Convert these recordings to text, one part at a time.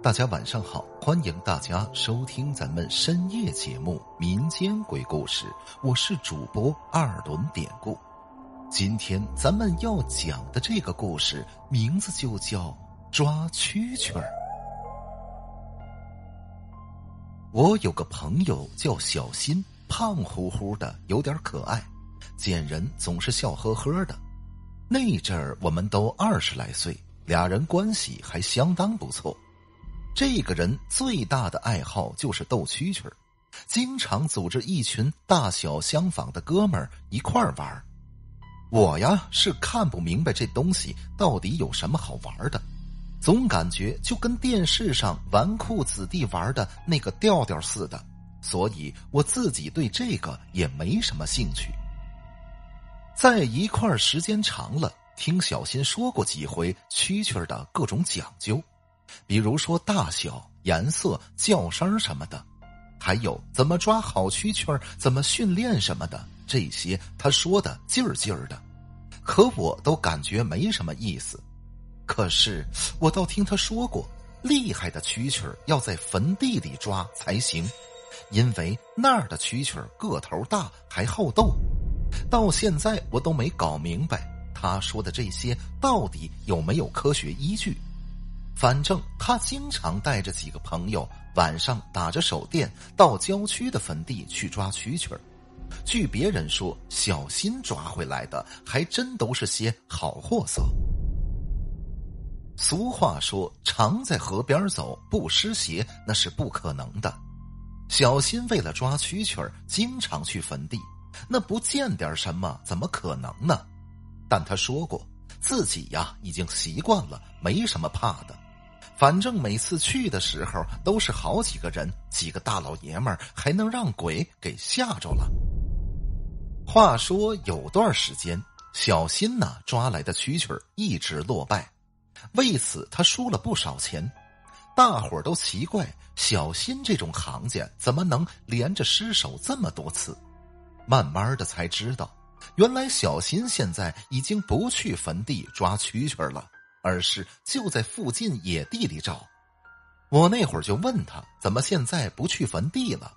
大家晚上好，欢迎大家收听咱们深夜节目《民间鬼故事》，我是主播二轮典故。今天咱们要讲的这个故事名字就叫抓蛐蛐儿。我有个朋友叫小新，胖乎乎的，有点可爱，见人总是笑呵呵的。那阵儿我们都二十来岁，俩人关系还相当不错。这个人最大的爱好就是斗蛐蛐，经常组织一群大小相仿的哥们儿一块儿玩我呀是看不明白这东西到底有什么好玩的，总感觉就跟电视上纨绔子弟玩的那个调调似的，所以我自己对这个也没什么兴趣。在一块儿时间长了，听小新说过几回蛐蛐的各种讲究。比如说大小、颜色、叫声什么的，还有怎么抓好蛐蛐、怎么训练什么的，这些他说的劲儿劲儿的，可我都感觉没什么意思。可是我倒听他说过，厉害的蛐蛐要在坟地里抓才行，因为那儿的蛐蛐个头大，还好斗。到现在我都没搞明白他说的这些到底有没有科学依据。反正他经常带着几个朋友晚上打着手电到郊区的坟地去抓蛐蛐儿。据别人说，小新抓回来的还真都是些好货色。俗话说：“常在河边走，不湿鞋，那是不可能的。”小新为了抓蛐蛐儿，经常去坟地，那不见点什么，怎么可能呢？但他说过，自己呀已经习惯了，没什么怕的。反正每次去的时候都是好几个人，几个大老爷们儿还能让鬼给吓着了。话说有段时间，小新呢抓来的蛐蛐一直落败，为此他输了不少钱。大伙儿都奇怪，小新这种行家怎么能连着失手这么多次？慢慢的才知道，原来小新现在已经不去坟地抓蛐蛐了。而是就在附近野地里找，我那会儿就问他怎么现在不去坟地了。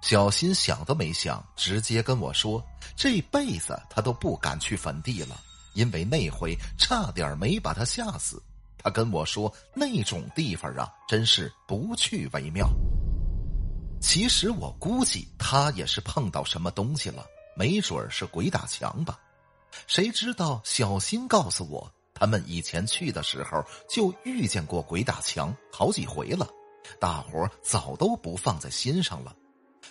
小新想都没想，直接跟我说：“这辈子他都不敢去坟地了，因为那回差点没把他吓死。”他跟我说：“那种地方啊，真是不去为妙。”其实我估计他也是碰到什么东西了，没准是鬼打墙吧。谁知道小新告诉我。他们以前去的时候就遇见过鬼打墙好几回了，大伙早都不放在心上了。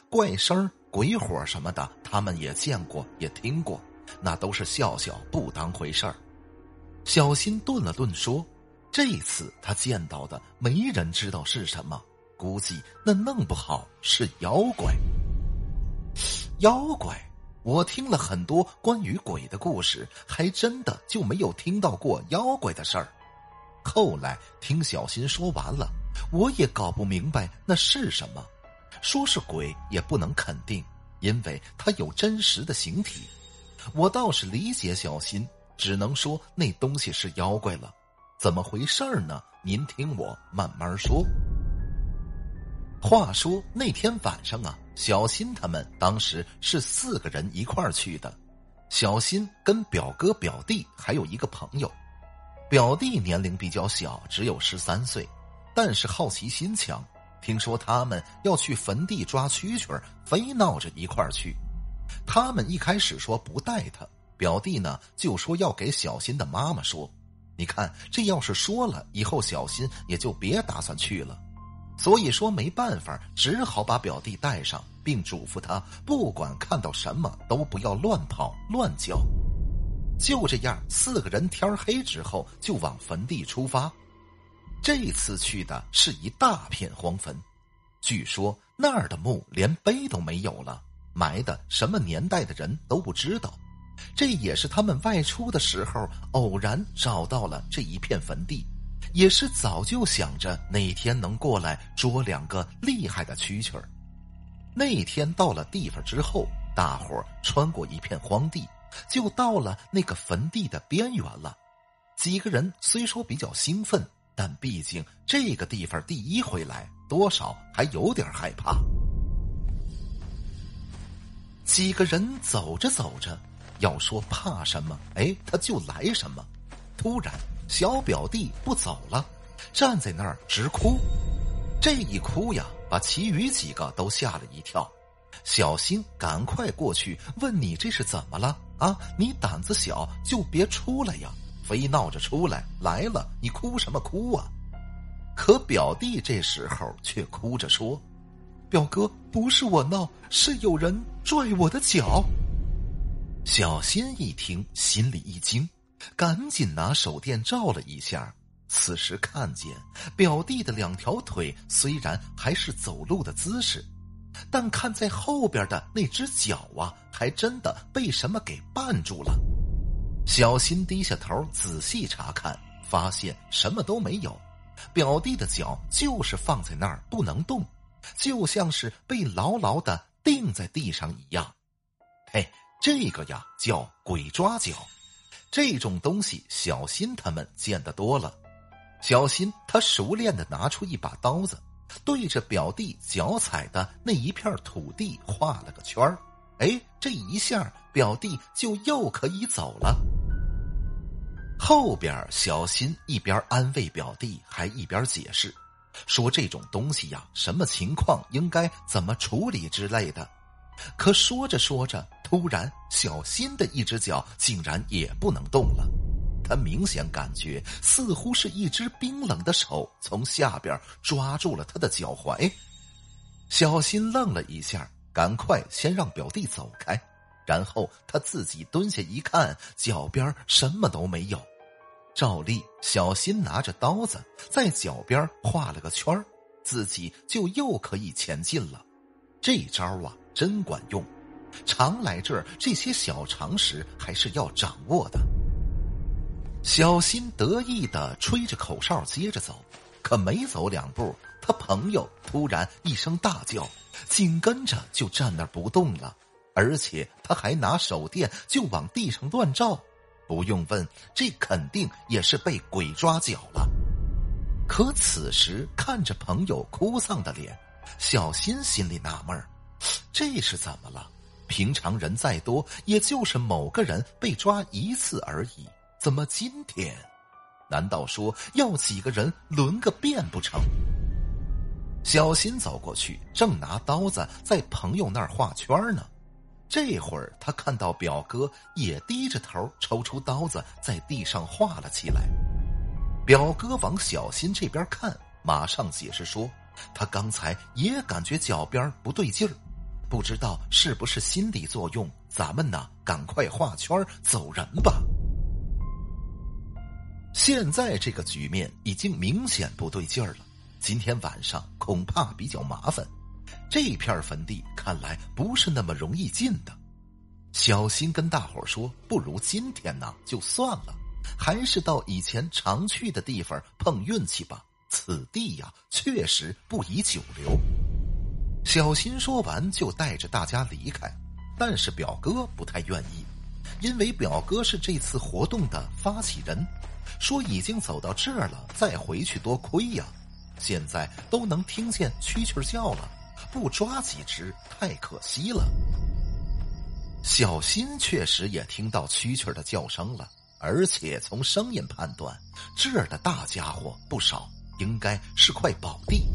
怪声、鬼火什么的，他们也见过，也听过，那都是笑笑，不当回事儿。小新顿了顿说：“这次他见到的没人知道是什么，估计那弄不好是妖怪。妖怪。”我听了很多关于鬼的故事，还真的就没有听到过妖怪的事儿。后来听小新说完了，我也搞不明白那是什么。说是鬼也不能肯定，因为它有真实的形体。我倒是理解小新，只能说那东西是妖怪了。怎么回事儿呢？您听我慢慢说。话说那天晚上啊。小新他们当时是四个人一块儿去的，小新跟表哥、表弟还有一个朋友，表弟年龄比较小，只有十三岁，但是好奇心强。听说他们要去坟地抓蛐蛐儿，非闹着一块儿去。他们一开始说不带他，表弟呢就说要给小新的妈妈说。你看这要是说了，以后小新也就别打算去了。所以说没办法，只好把表弟带上，并嘱咐他不管看到什么都不要乱跑乱叫。就这样，四个人天黑之后就往坟地出发。这次去的是一大片荒坟，据说那儿的墓连碑都没有了，埋的什么年代的人都不知道。这也是他们外出的时候偶然找到了这一片坟地。也是早就想着哪天能过来捉两个厉害的蛐蛐儿。那天到了地方之后，大伙儿穿过一片荒地，就到了那个坟地的边缘了。几个人虽说比较兴奋，但毕竟这个地方第一回来，多少还有点害怕。几个人走着走着，要说怕什么，哎，他就来什么。突然，小表弟不走了，站在那儿直哭。这一哭呀，把其余几个都吓了一跳。小新赶快过去问：“你这是怎么了？啊，你胆子小就别出来呀，非闹着出来。来了，你哭什么哭啊？”可表弟这时候却哭着说：“表哥，不是我闹，是有人拽我的脚。”小新一听，心里一惊。赶紧拿手电照了一下，此时看见表弟的两条腿虽然还是走路的姿势，但看在后边的那只脚啊，还真的被什么给绊住了。小新低下头仔细查看，发现什么都没有，表弟的脚就是放在那儿不能动，就像是被牢牢的钉在地上一样。嘿，这个呀叫鬼抓脚。这种东西，小新他们见得多了。小新他熟练的拿出一把刀子，对着表弟脚踩的那一片土地画了个圈儿。哎，这一下表弟就又可以走了。后边小新一边安慰表弟，还一边解释，说这种东西呀，什么情况应该怎么处理之类的。可说着说着，突然小新的一只脚竟然也不能动了。他明显感觉似乎是一只冰冷的手从下边抓住了他的脚踝。小新愣了一下，赶快先让表弟走开，然后他自己蹲下一看，脚边什么都没有。照例，小新拿着刀子在脚边画了个圈自己就又可以前进了。这招啊！真管用，常来这儿，这些小常识还是要掌握的。小新得意的吹着口哨，接着走，可没走两步，他朋友突然一声大叫，紧跟着就站那不动了，而且他还拿手电就往地上乱照。不用问，这肯定也是被鬼抓脚了。可此时看着朋友哭丧的脸，小新心里纳闷儿。这是怎么了？平常人再多，也就是某个人被抓一次而已。怎么今天？难道说要几个人轮个遍不成？小新走过去，正拿刀子在朋友那儿画圈呢。这会儿他看到表哥也低着头抽出刀子在地上画了起来。表哥往小新这边看，马上解释说：“他刚才也感觉脚边不对劲儿。”不知道是不是心理作用，咱们呢，赶快画圈走人吧。现在这个局面已经明显不对劲儿了，今天晚上恐怕比较麻烦。这片坟地看来不是那么容易进的。小心跟大伙说：“不如今天呢就算了，还是到以前常去的地方碰运气吧。此地呀，确实不宜久留。”小新说完，就带着大家离开，但是表哥不太愿意，因为表哥是这次活动的发起人，说已经走到这儿了，再回去多亏呀。现在都能听见蛐蛐叫了，不抓几只太可惜了。小新确实也听到蛐蛐的叫声了，而且从声音判断，这儿的大家伙不少，应该是块宝地。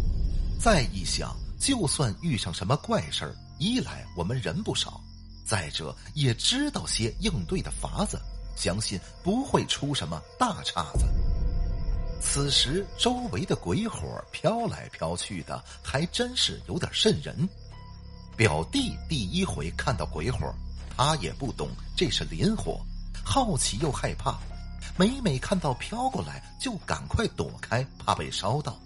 再一想。就算遇上什么怪事儿，一来我们人不少，再者也知道些应对的法子，相信不会出什么大岔子。此时周围的鬼火飘来飘去的，还真是有点瘆人。表弟第一回看到鬼火，他也不懂这是磷火，好奇又害怕，每每看到飘过来就赶快躲开，怕被烧到。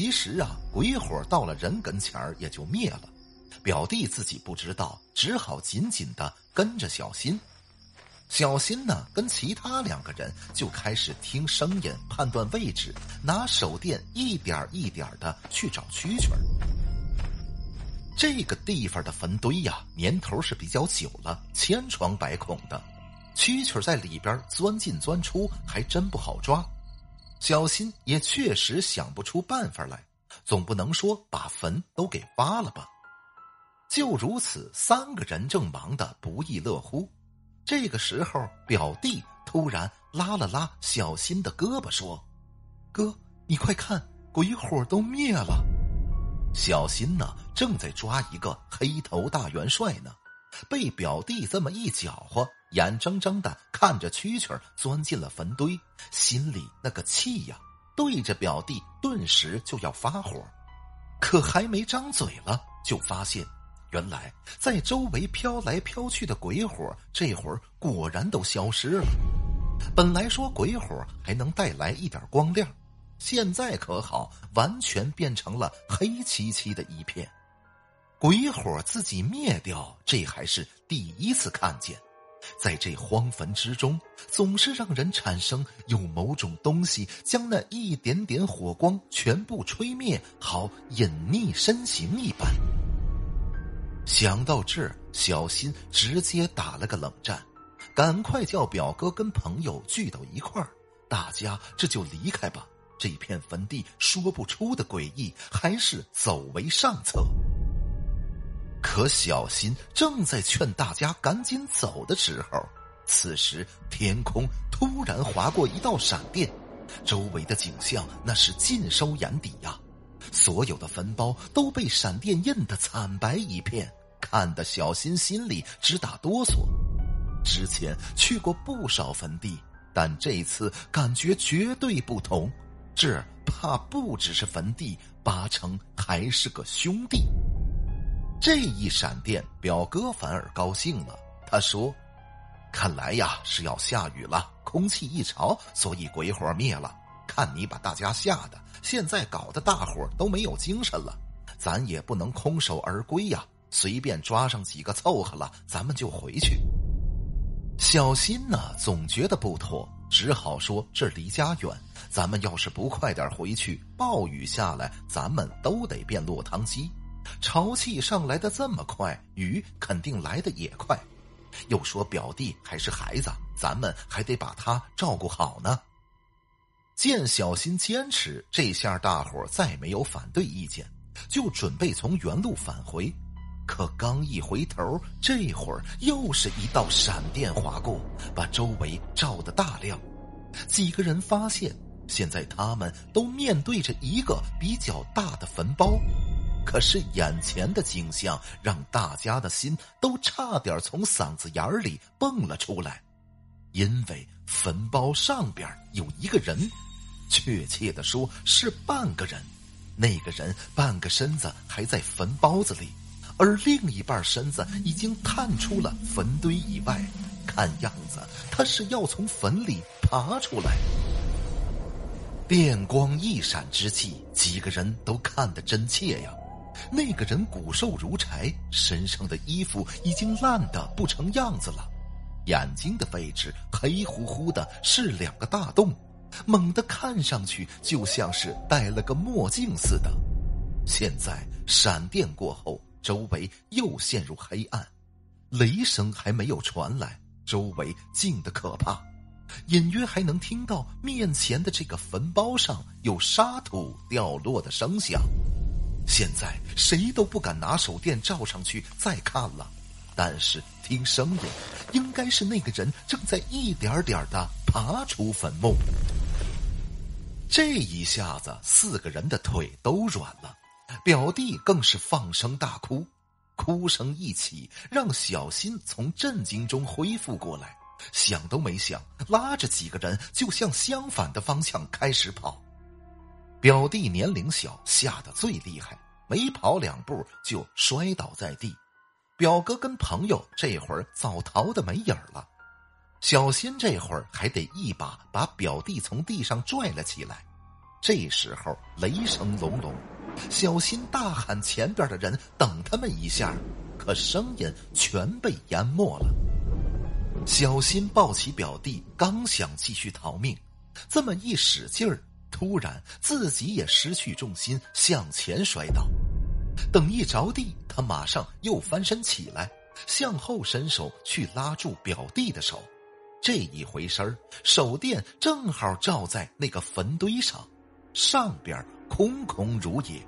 其实啊，鬼火到了人跟前儿也就灭了。表弟自己不知道，只好紧紧的跟着小新。小新呢，跟其他两个人就开始听声音、判断位置，拿手电一点一点的去找蛐蛐儿。这个地方的坟堆呀，年头是比较久了，千疮百孔的，蛐蛐在里边钻进钻出，还真不好抓。小新也确实想不出办法来，总不能说把坟都给挖了吧？就如此，三个人正忙得不亦乐乎。这个时候，表弟突然拉了拉小新的胳膊，说：“哥，你快看，鬼火都灭了。”小新呢，正在抓一个黑头大元帅呢，被表弟这么一搅和，眼睁睁的看着蛐蛐钻进了坟堆，心里那个气呀，对着表弟顿时就要发火，可还没张嘴了，就发现，原来在周围飘来飘去的鬼火，这会儿果然都消失了。本来说鬼火还能带来一点光亮。现在可好，完全变成了黑漆漆的一片，鬼火自己灭掉，这还是第一次看见。在这荒坟之中，总是让人产生有某种东西将那一点点火光全部吹灭，好隐匿身形一般。想到这儿，小新直接打了个冷战，赶快叫表哥跟朋友聚到一块儿，大家这就离开吧。这片坟地说不出的诡异，还是走为上策。可小新正在劝大家赶紧走的时候，此时天空突然划过一道闪电，周围的景象那是尽收眼底呀！所有的坟包都被闪电印得惨白一片，看得小新心里直打哆嗦。之前去过不少坟地，但这次感觉绝对不同。这怕不只是坟地，八成还是个兄弟。这一闪电，表哥反而高兴了。他说：“看来呀是要下雨了，空气一潮，所以鬼火灭了。看你把大家吓的，现在搞得大伙都没有精神了。咱也不能空手而归呀，随便抓上几个凑合了，咱们就回去。”小新呢，总觉得不妥。只好说这离家远，咱们要是不快点回去，暴雨下来，咱们都得变落汤鸡。潮气上来的这么快，雨肯定来的也快。又说表弟还是孩子，咱们还得把他照顾好呢。见小新坚持，这下大伙再没有反对意见，就准备从原路返回。可刚一回头，这会儿又是一道闪电划过，把周围照得大亮。几个人发现，现在他们都面对着一个比较大的坟包，可是眼前的景象让大家的心都差点从嗓子眼里蹦了出来，因为坟包上边有一个人，确切的说是半个人，那个人半个身子还在坟包子里。而另一半身子已经探出了坟堆以外，看样子他是要从坟里爬出来。电光一闪之际，几个人都看得真切呀。那个人骨瘦如柴，身上的衣服已经烂得不成样子了，眼睛的位置黑乎乎的，是两个大洞，猛地看上去就像是戴了个墨镜似的。现在闪电过后。周围又陷入黑暗，雷声还没有传来，周围静得可怕，隐约还能听到面前的这个坟包上有沙土掉落的声响。现在谁都不敢拿手电照上去再看了，但是听声音，应该是那个人正在一点点的爬出坟墓。这一下子，四个人的腿都软了。表弟更是放声大哭，哭声一起，让小新从震惊中恢复过来，想都没想，拉着几个人就向相反的方向开始跑。表弟年龄小，吓得最厉害，没跑两步就摔倒在地。表哥跟朋友这会儿早逃的没影了，小新这会儿还得一把把表弟从地上拽了起来。这时候雷声隆隆。小新大喊：“前边的人，等他们一下！”可声音全被淹没了。小新抱起表弟，刚想继续逃命，这么一使劲儿，突然自己也失去重心，向前摔倒。等一着地，他马上又翻身起来，向后伸手去拉住表弟的手。这一回身手电正好照在那个坟堆上，上边空空如也，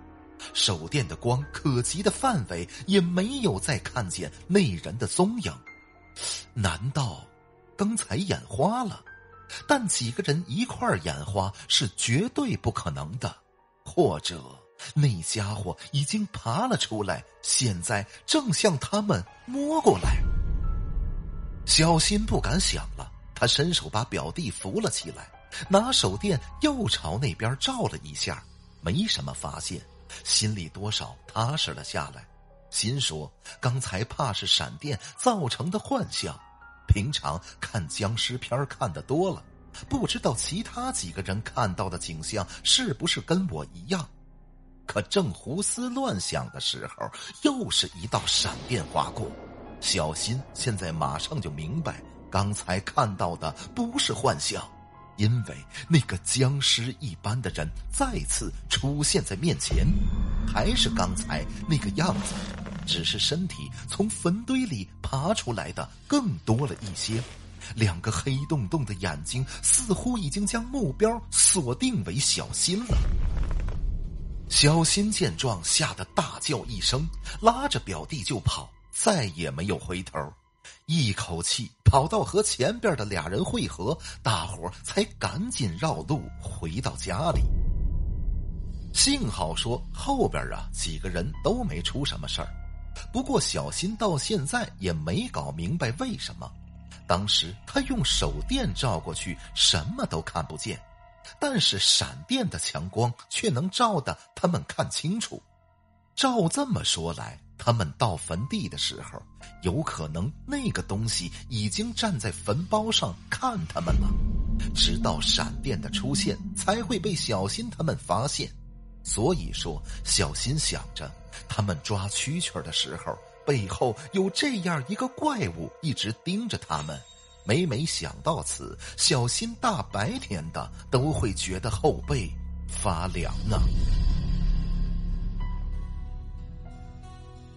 手电的光可及的范围也没有再看见那人的踪影。难道刚才眼花了？但几个人一块儿眼花是绝对不可能的，或者那家伙已经爬了出来，现在正向他们摸过来。小新不敢想了，他伸手把表弟扶了起来，拿手电又朝那边照了一下，没什么发现，心里多少踏实了下来。心说：刚才怕是闪电造成的幻象。平常看僵尸片看的多了，不知道其他几个人看到的景象是不是跟我一样。可正胡思乱想的时候，又是一道闪电划过。小新现在马上就明白，刚才看到的不是幻象，因为那个僵尸一般的人再次出现在面前，还是刚才那个样子。只是身体从坟堆里爬出来的更多了一些，两个黑洞洞的眼睛似乎已经将目标锁定为小新了。小新见状，吓得大叫一声，拉着表弟就跑，再也没有回头，一口气跑到和前边的俩人汇合，大伙才赶紧绕路回到家里。幸好说后边啊几个人都没出什么事儿。不过，小新到现在也没搞明白为什么，当时他用手电照过去，什么都看不见，但是闪电的强光却能照得他们看清楚。照这么说来，他们到坟地的时候，有可能那个东西已经站在坟包上看他们了，直到闪电的出现才会被小新他们发现。所以说，小新想着。他们抓蛐蛐的时候，背后有这样一个怪物一直盯着他们。每每想到此，小新大白天的都会觉得后背发凉啊。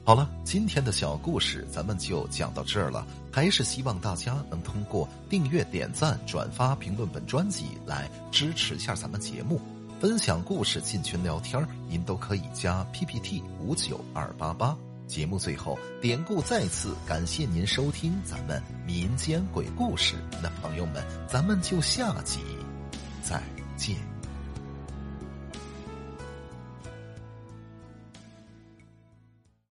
好了，今天的小故事咱们就讲到这儿了。还是希望大家能通过订阅、点赞、转发、评论本专辑来支持一下咱们节目。分享故事、进群聊天您都可以加 PPT 五九二八八。节目最后，典故再次感谢您收听咱们民间鬼故事。那朋友们，咱们就下集再见。